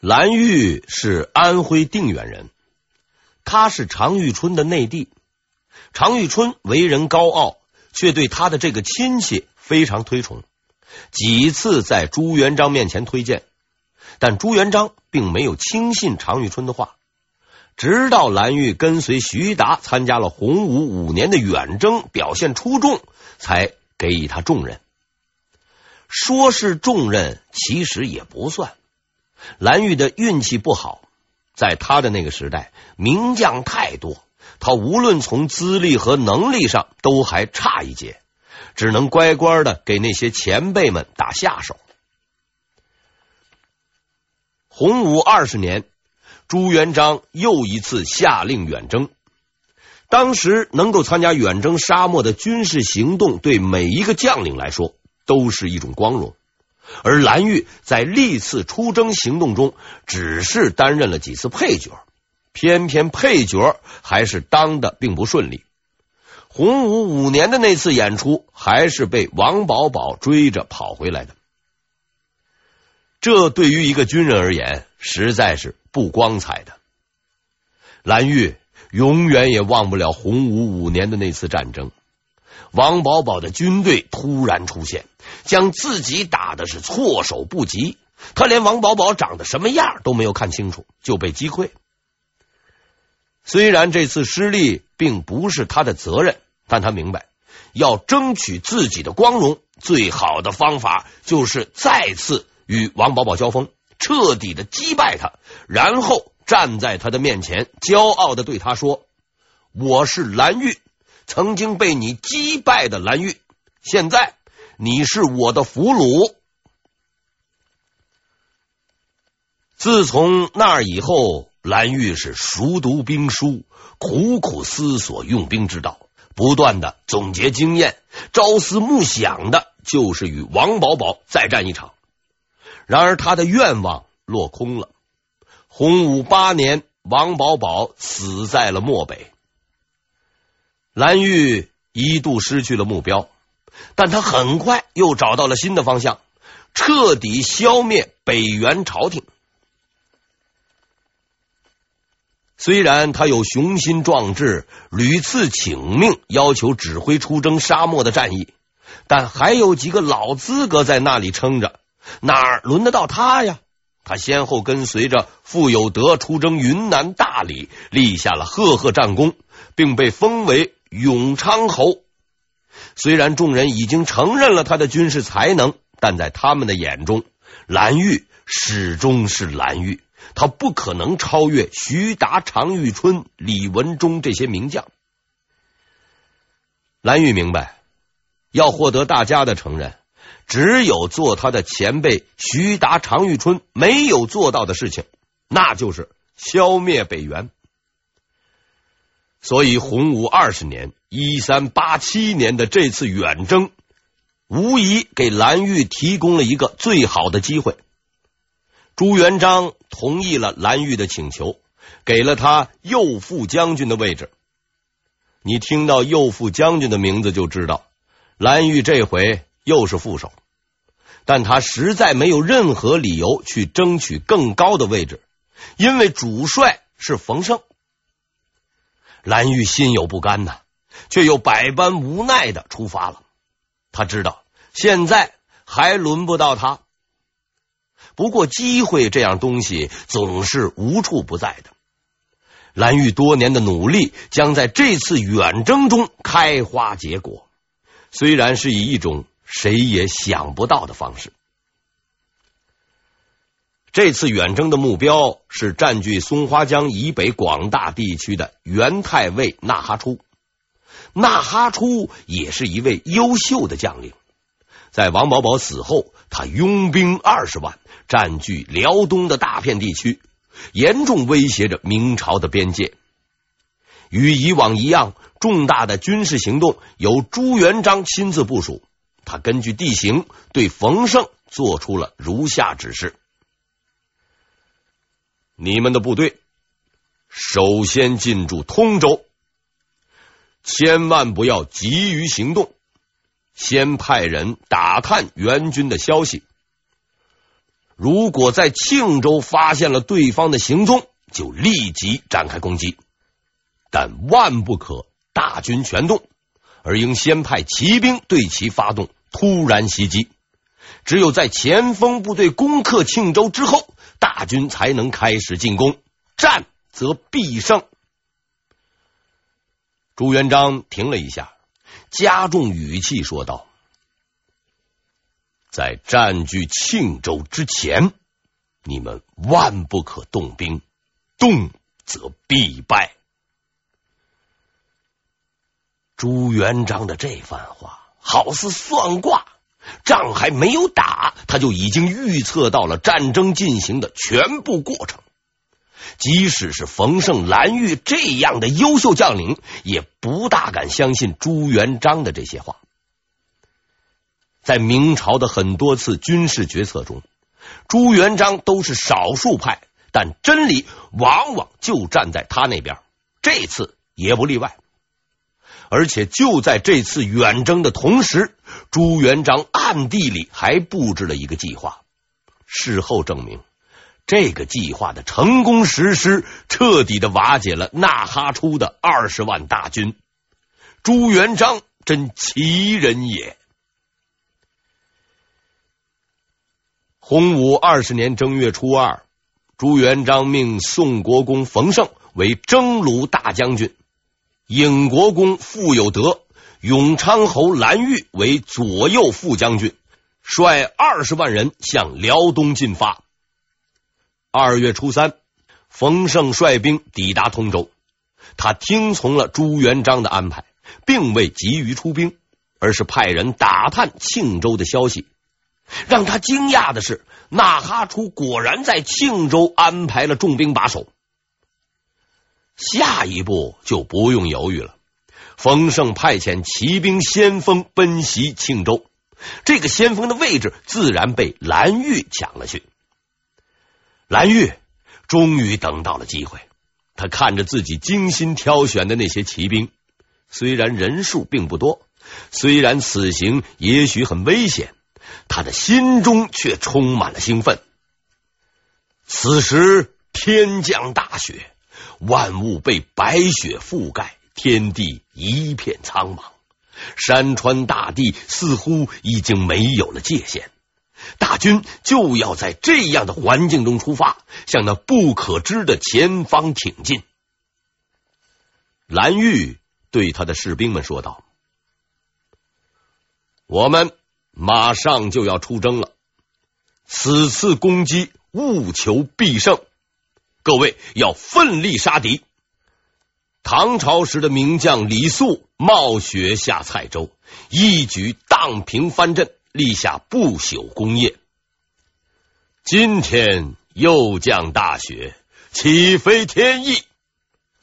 蓝玉是安徽定远人，他是常遇春的内弟。常遇春为人高傲，却对他的这个亲戚非常推崇，几次在朱元璋面前推荐，但朱元璋并没有轻信常遇春的话。直到蓝玉跟随徐达参加了洪武五年的远征，表现出众，才给予他重任。说是重任，其实也不算。蓝玉的运气不好，在他的那个时代，名将太多，他无论从资历和能力上都还差一截，只能乖乖的给那些前辈们打下手。洪武二十年，朱元璋又一次下令远征。当时能够参加远征沙漠的军事行动，对每一个将领来说都是一种光荣。而蓝玉在历次出征行动中，只是担任了几次配角，偏偏配角还是当的并不顺利。洪武五年的那次演出，还是被王保保追着跑回来的。这对于一个军人而言，实在是不光彩的。蓝玉永远也忘不了洪武五年的那次战争。王保保的军队突然出现，将自己打的是措手不及。他连王保保长得什么样都没有看清楚，就被击溃。虽然这次失利并不是他的责任，但他明白，要争取自己的光荣，最好的方法就是再次与王保保交锋，彻底的击败他，然后站在他的面前，骄傲的对他说：“我是蓝玉。”曾经被你击败的蓝玉，现在你是我的俘虏。自从那以后，蓝玉是熟读兵书，苦苦思索用兵之道，不断的总结经验，朝思暮想的就是与王保保再战一场。然而他的愿望落空了。洪武八年，王保保死在了漠北。蓝玉一度失去了目标，但他很快又找到了新的方向，彻底消灭北元朝廷。虽然他有雄心壮志，屡次请命要求指挥出征沙漠的战役，但还有几个老资格在那里撑着，哪儿轮得到他呀？他先后跟随着傅有德出征云南大理，立下了赫赫战功，并被封为。永昌侯，虽然众人已经承认了他的军事才能，但在他们的眼中，蓝玉始终是蓝玉，他不可能超越徐达、常遇春、李文忠这些名将。蓝玉明白，要获得大家的承认，只有做他的前辈徐达、常遇春没有做到的事情，那就是消灭北元。所以，洪武二十年（一三八七年）的这次远征，无疑给蓝玉提供了一个最好的机会。朱元璋同意了蓝玉的请求，给了他右副将军的位置。你听到右副将军的名字，就知道蓝玉这回又是副手，但他实在没有任何理由去争取更高的位置，因为主帅是冯胜。蓝玉心有不甘呐，却又百般无奈的出发了。他知道现在还轮不到他，不过机会这样东西总是无处不在的。蓝玉多年的努力将在这次远征中开花结果，虽然是以一种谁也想不到的方式。这次远征的目标是占据松花江以北广大地区的元太尉纳哈出。纳哈出也是一位优秀的将领，在王保保死后，他拥兵二十万，占据辽东的大片地区，严重威胁着明朝的边界。与以往一样，重大的军事行动由朱元璋亲自部署。他根据地形，对冯胜做出了如下指示。你们的部队首先进驻通州，千万不要急于行动，先派人打探援军的消息。如果在庆州发现了对方的行踪，就立即展开攻击，但万不可大军全动，而应先派骑兵对其发动突然袭击。只有在前锋部队攻克庆州之后，大军才能开始进攻，战则必胜。朱元璋停了一下，加重语气说道：“在占据庆州之前，你们万不可动兵，动则必败。”朱元璋的这番话好似算卦。仗还没有打，他就已经预测到了战争进行的全部过程。即使是冯胜、蓝玉这样的优秀将领，也不大敢相信朱元璋的这些话。在明朝的很多次军事决策中，朱元璋都是少数派，但真理往往就站在他那边。这次也不例外。而且就在这次远征的同时，朱元璋暗地里还布置了一个计划。事后证明，这个计划的成功实施，彻底的瓦解了纳哈出的二十万大军。朱元璋真奇人也！洪武二十年正月初二，朱元璋命宋国公冯胜为征虏大将军。尹国公傅有德、永昌侯蓝玉为左右副将军，率二十万人向辽东进发。二月初三，冯胜率兵抵达通州，他听从了朱元璋的安排，并未急于出兵，而是派人打探庆州的消息。让他惊讶的是，纳哈出果然在庆州安排了重兵把守。下一步就不用犹豫了。冯胜派遣骑兵先锋奔袭庆州，这个先锋的位置自然被蓝玉抢了去。蓝玉终于等到了机会，他看着自己精心挑选的那些骑兵，虽然人数并不多，虽然此行也许很危险，他的心中却充满了兴奋。此时天降大雪。万物被白雪覆盖，天地一片苍茫，山川大地似乎已经没有了界限。大军就要在这样的环境中出发，向那不可知的前方挺进。蓝玉对他的士兵们说道：“我们马上就要出征了，此次攻击务求必胜。”各位要奋力杀敌。唐朝时的名将李肃冒雪下蔡州，一举荡平藩镇，立下不朽功业。今天又降大雪，岂非天意？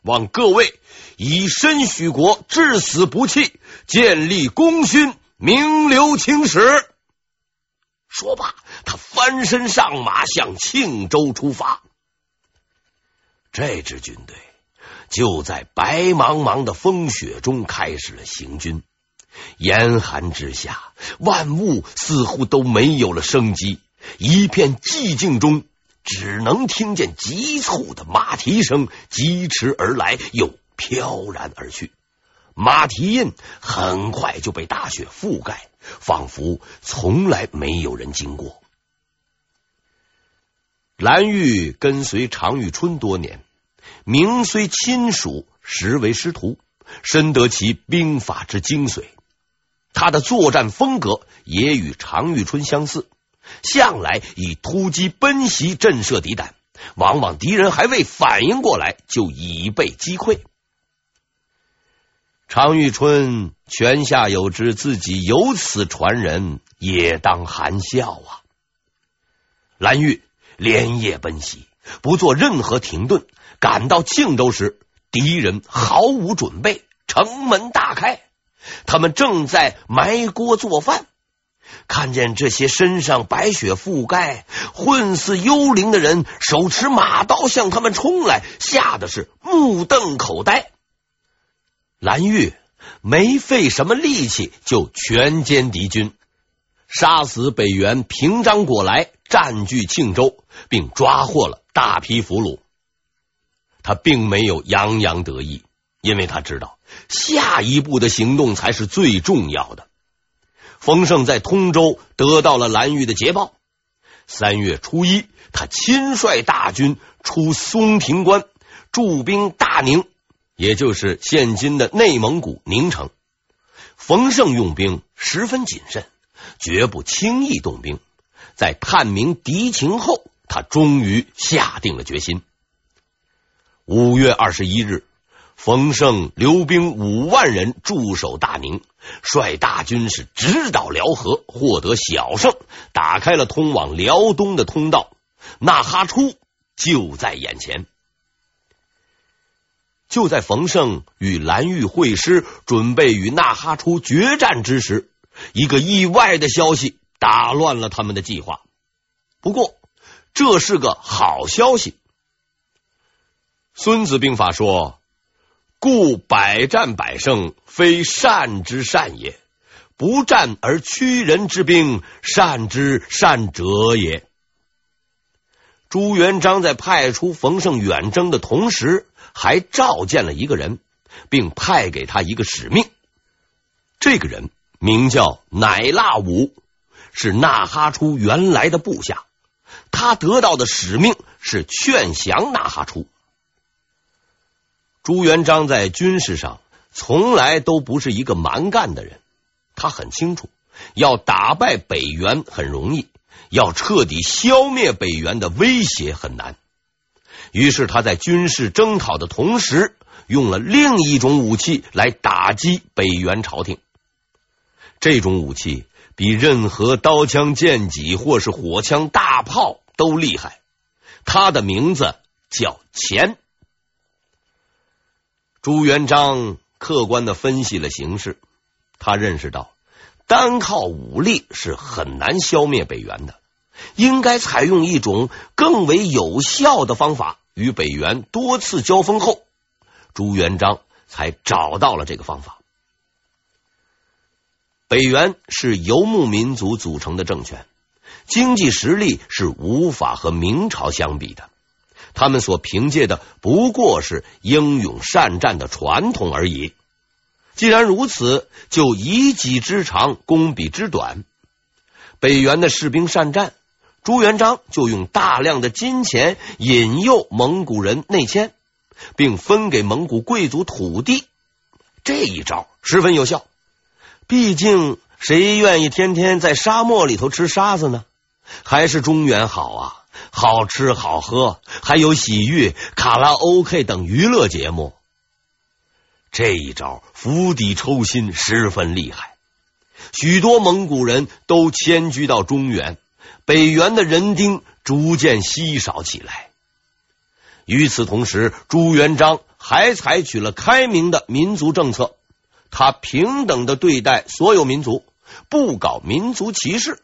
望各位以身许国，至死不弃，建立功勋，名留青史。说罢，他翻身上马，向庆州出发。这支军队就在白茫茫的风雪中开始了行军。严寒之下，万物似乎都没有了生机，一片寂静中，只能听见急促的马蹄声疾驰而来，又飘然而去。马蹄印很快就被大雪覆盖，仿佛从来没有人经过。蓝玉跟随常遇春多年，名虽亲属，实为师徒，深得其兵法之精髓。他的作战风格也与常遇春相似，向来以突击奔袭震慑敌胆，往往敌人还未反应过来，就已被击溃。常遇春泉下有知，自己有此传人，也当含笑啊。蓝玉连夜奔袭，不做任何停顿。赶到庆州时，敌人毫无准备，城门大开，他们正在埋锅做饭。看见这些身上白雪覆盖、混似幽灵的人，手持马刀向他们冲来，吓得是目瞪口呆。蓝玉没费什么力气就全歼敌军。杀死北元平章果来，占据庆州，并抓获了大批俘虏。他并没有洋洋得意，因为他知道下一步的行动才是最重要的。冯胜在通州得到了蓝玉的捷报。三月初一，他亲率大军出松亭关，驻兵大宁，也就是现今的内蒙古宁城。冯胜用兵十分谨慎，绝不轻易动兵。在探明敌情后，他终于下定了决心。五月二十一日，冯胜留兵五万人驻守大宁，率大军是直捣辽河，获得小胜，打开了通往辽东的通道。纳哈出就在眼前。就在冯胜与蓝玉会师，准备与纳哈出决战之时，一个意外的消息打乱了他们的计划。不过，这是个好消息。孙子兵法说：“故百战百胜，非善之善也；不战而屈人之兵，善之善者也。”朱元璋在派出冯胜远征的同时，还召见了一个人，并派给他一个使命。这个人名叫乃腊武，是纳哈出原来的部下。他得到的使命是劝降纳哈出。朱元璋在军事上从来都不是一个蛮干的人，他很清楚，要打败北元很容易，要彻底消灭北元的威胁很难。于是他在军事征讨的同时，用了另一种武器来打击北元朝廷。这种武器比任何刀枪剑戟或是火枪大炮都厉害，他的名字叫钱。朱元璋客观的分析了形势，他认识到单靠武力是很难消灭北元的，应该采用一种更为有效的方法。与北元多次交锋后，朱元璋才找到了这个方法。北元是游牧民族组成的政权，经济实力是无法和明朝相比的。他们所凭借的不过是英勇善战的传统而已。既然如此，就以己之长攻彼之短。北元的士兵善战，朱元璋就用大量的金钱引诱蒙古人内迁，并分给蒙古贵族土地。这一招十分有效。毕竟，谁愿意天天在沙漠里头吃沙子呢？还是中原好啊！好吃好喝，还有洗浴、卡拉 OK 等娱乐节目。这一招釜底抽薪，十分厉害。许多蒙古人都迁居到中原，北元的人丁逐渐稀少起来。与此同时，朱元璋还采取了开明的民族政策，他平等的对待所有民族，不搞民族歧视。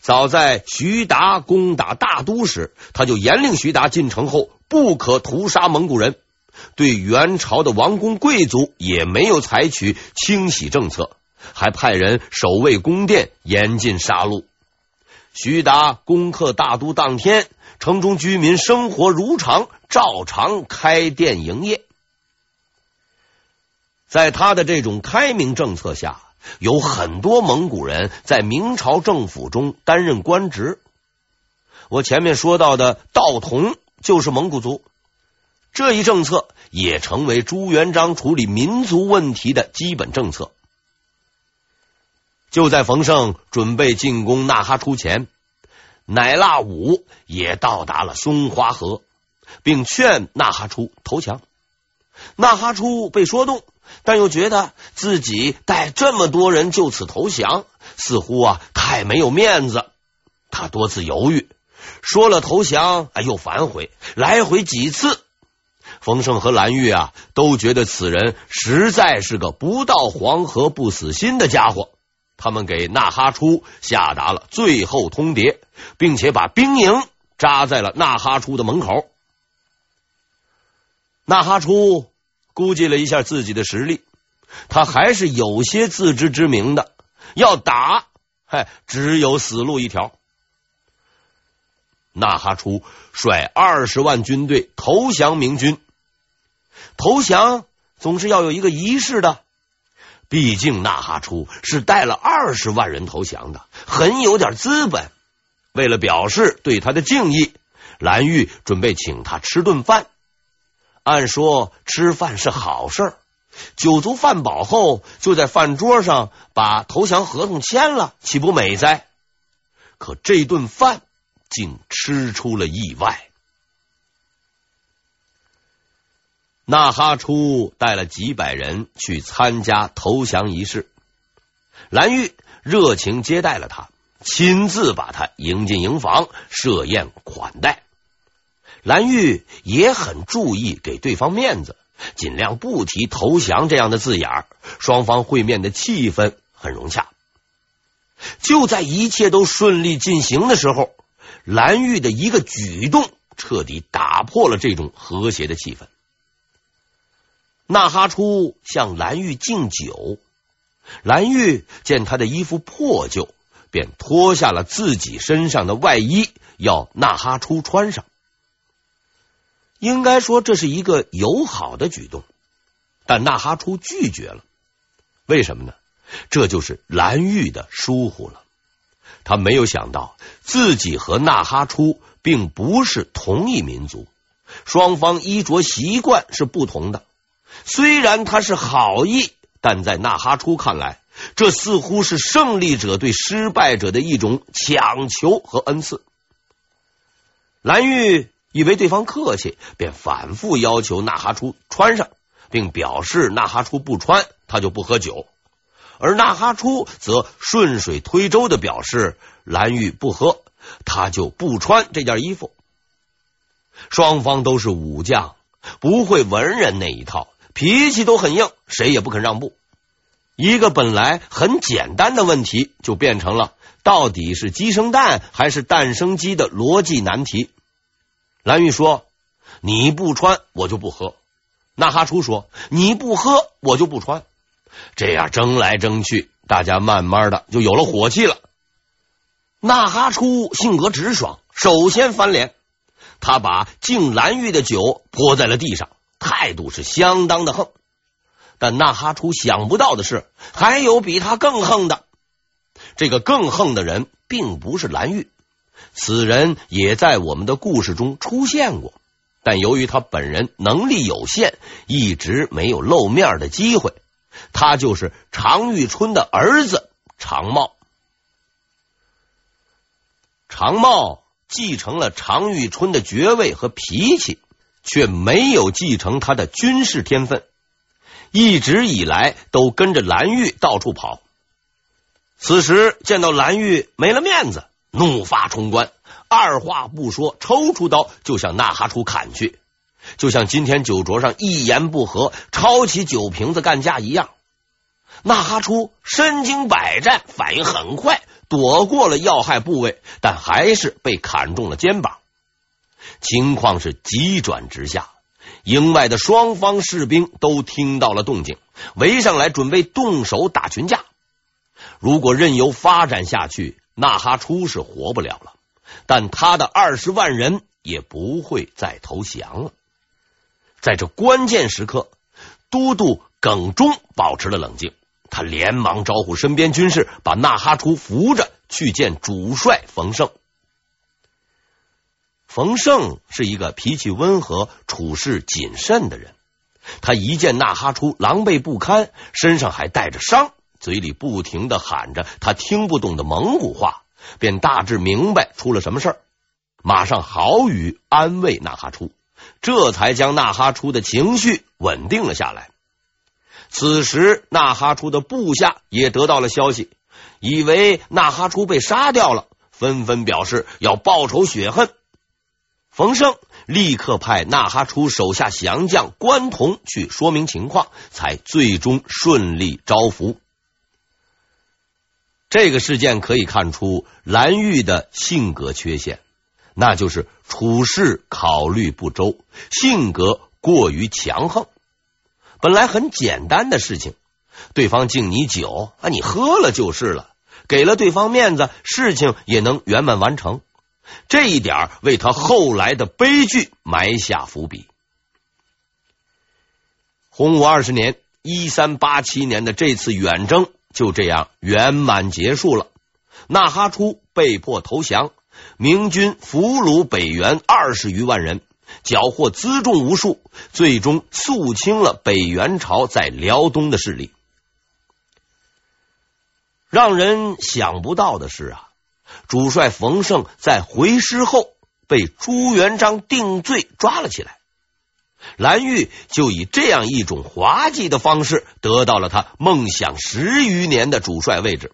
早在徐达攻打大都时，他就严令徐达进城后不可屠杀蒙古人。对元朝的王公贵族也没有采取清洗政策，还派人守卫宫殿，严禁杀戮。徐达攻克大都当天，城中居民生活如常，照常开店营业。在他的这种开明政策下。有很多蒙古人在明朝政府中担任官职。我前面说到的道童就是蒙古族，这一政策也成为朱元璋处理民族问题的基本政策。就在冯胜准备进攻纳哈出前，乃腊武也到达了松花河，并劝纳哈出投降。纳哈出被说动。但又觉得自己带这么多人就此投降，似乎啊太没有面子。他多次犹豫，说了投降，哎又反悔，来回几次。冯胜和蓝玉啊都觉得此人实在是个不到黄河不死心的家伙。他们给纳哈出下达了最后通牒，并且把兵营扎在了纳哈出的门口。纳哈出。估计了一下自己的实力，他还是有些自知之明的。要打，嗨，只有死路一条。纳哈出率二十万军队投降明军。投降总是要有一个仪式的，毕竟纳哈出是带了二十万人投降的，很有点资本。为了表示对他的敬意，蓝玉准备请他吃顿饭。按说吃饭是好事儿，酒足饭饱后就在饭桌上把投降合同签了，岂不美哉？可这顿饭竟吃出了意外。纳哈出带了几百人去参加投降仪式，蓝玉热情接待了他，亲自把他迎进营房设宴款待。蓝玉也很注意给对方面子，尽量不提投降这样的字眼，双方会面的气氛很融洽。就在一切都顺利进行的时候，蓝玉的一个举动彻底打破了这种和谐的气氛。纳哈出向蓝玉敬酒，蓝玉见他的衣服破旧，便脱下了自己身上的外衣，要纳哈出穿上。应该说这是一个友好的举动，但纳哈出拒绝了。为什么呢？这就是蓝玉的疏忽了。他没有想到自己和纳哈出并不是同一民族，双方衣着习惯是不同的。虽然他是好意，但在纳哈出看来，这似乎是胜利者对失败者的一种强求和恩赐。蓝玉以为对方客气，便反复要求纳哈出穿上，并表示纳哈出不穿，他就不喝酒。而纳哈出则顺水推舟的表示，蓝玉不喝，他就不穿这件衣服。双方都是武将，不会文人那一套。脾气都很硬，谁也不肯让步。一个本来很简单的问题，就变成了到底是鸡生蛋还是蛋生鸡的逻辑难题。蓝玉说：“你不穿，我就不喝。”那哈出说：“你不喝，我就不穿。”这样争来争去，大家慢慢的就有了火气了。那哈出性格直爽，首先翻脸，他把敬蓝玉的酒泼在了地上。态度是相当的横，但那哈出想不到的是，还有比他更横的。这个更横的人并不是蓝玉，此人也在我们的故事中出现过，但由于他本人能力有限，一直没有露面的机会。他就是常遇春的儿子常茂。常茂继承了常遇春的爵位和脾气。却没有继承他的军事天分，一直以来都跟着蓝玉到处跑。此时见到蓝玉没了面子，怒发冲冠，二话不说，抽出刀就向纳哈出砍去，就像今天酒桌上一言不合抄起酒瓶子干架一样。纳哈出身经百战，反应很快，躲过了要害部位，但还是被砍中了肩膀。情况是急转直下，营外的双方士兵都听到了动静，围上来准备动手打群架。如果任由发展下去，纳哈出是活不了了，但他的二十万人也不会再投降了。在这关键时刻，都督耿忠保持了冷静，他连忙招呼身边军士，把纳哈出扶着去见主帅冯胜。冯胜是一个脾气温和、处事谨慎的人。他一见纳哈出狼狈不堪，身上还带着伤，嘴里不停的喊着他听不懂的蒙古话，便大致明白出了什么事儿，马上好语安慰纳哈出，这才将纳哈出的情绪稳定了下来。此时，纳哈出的部下也得到了消息，以为纳哈出被杀掉了，纷纷表示要报仇雪恨。冯胜立刻派纳哈出手下降将关同去说明情况，才最终顺利招服。这个事件可以看出蓝玉的性格缺陷，那就是处事考虑不周，性格过于强横。本来很简单的事情，对方敬你酒啊，你喝了就是了，给了对方面子，事情也能圆满完成。这一点为他后来的悲剧埋下伏笔。洪武二十年（一三八七年）的这次远征就这样圆满结束了。纳哈出被迫投降，明军俘虏北元二十余万人，缴获辎重无数，最终肃清了北元朝在辽东的势力。让人想不到的是啊，主帅冯胜在回师后被朱元璋定罪抓了起来，蓝玉就以这样一种滑稽的方式得到了他梦想十余年的主帅位置。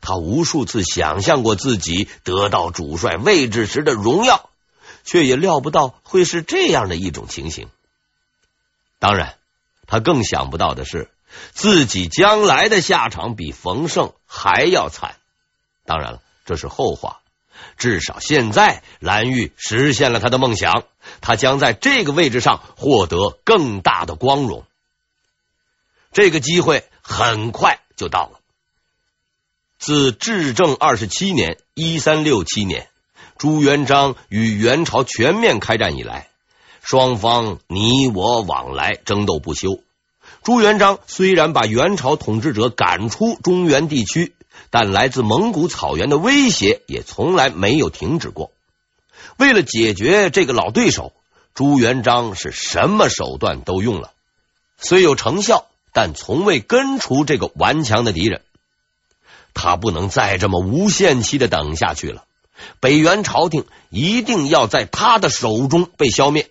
他无数次想象过自己得到主帅位置时的荣耀，却也料不到会是这样的一种情形。当然，他更想不到的是。自己将来的下场比冯胜还要惨。当然了，这是后话。至少现在，蓝玉实现了他的梦想，他将在这个位置上获得更大的光荣。这个机会很快就到了。自至正二十七年（一三六七年），朱元璋与元朝全面开战以来，双方你我往来，争斗不休。朱元璋虽然把元朝统治者赶出中原地区，但来自蒙古草原的威胁也从来没有停止过。为了解决这个老对手，朱元璋是什么手段都用了，虽有成效，但从未根除这个顽强的敌人。他不能再这么无限期的等下去了，北元朝廷一定要在他的手中被消灭。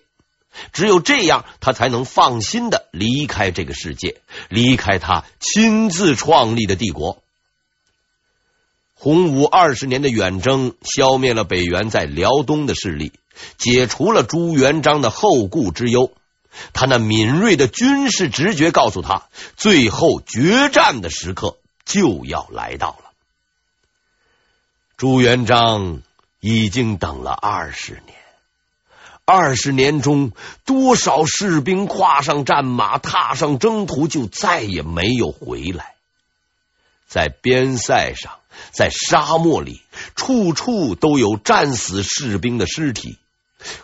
只有这样，他才能放心的离开这个世界，离开他亲自创立的帝国。洪武二十年的远征，消灭了北元在辽东的势力，解除了朱元璋的后顾之忧。他那敏锐的军事直觉告诉他，最后决战的时刻就要来到了。朱元璋已经等了二十年。二十年中，多少士兵跨上战马，踏上征途，就再也没有回来。在边塞上，在沙漠里，处处都有战死士兵的尸体。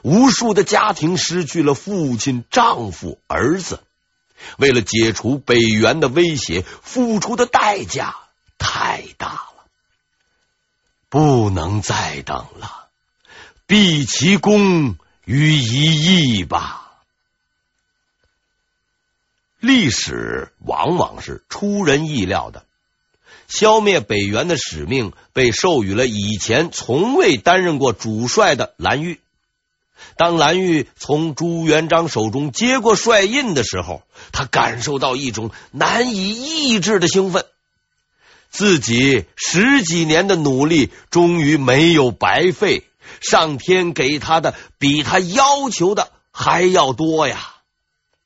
无数的家庭失去了父亲、丈夫、儿子。为了解除北元的威胁，付出的代价太大了，不能再等了。毕其功。于一役吧。历史往往是出人意料的。消灭北元的使命被授予了以前从未担任过主帅的蓝玉。当蓝玉从朱元璋手中接过帅印的时候，他感受到一种难以抑制的兴奋。自己十几年的努力终于没有白费。上天给他的比他要求的还要多呀！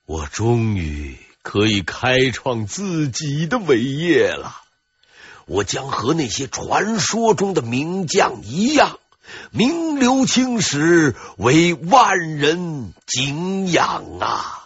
我终于可以开创自己的伟业了。我将和那些传说中的名将一样，名留青史，为万人敬仰啊！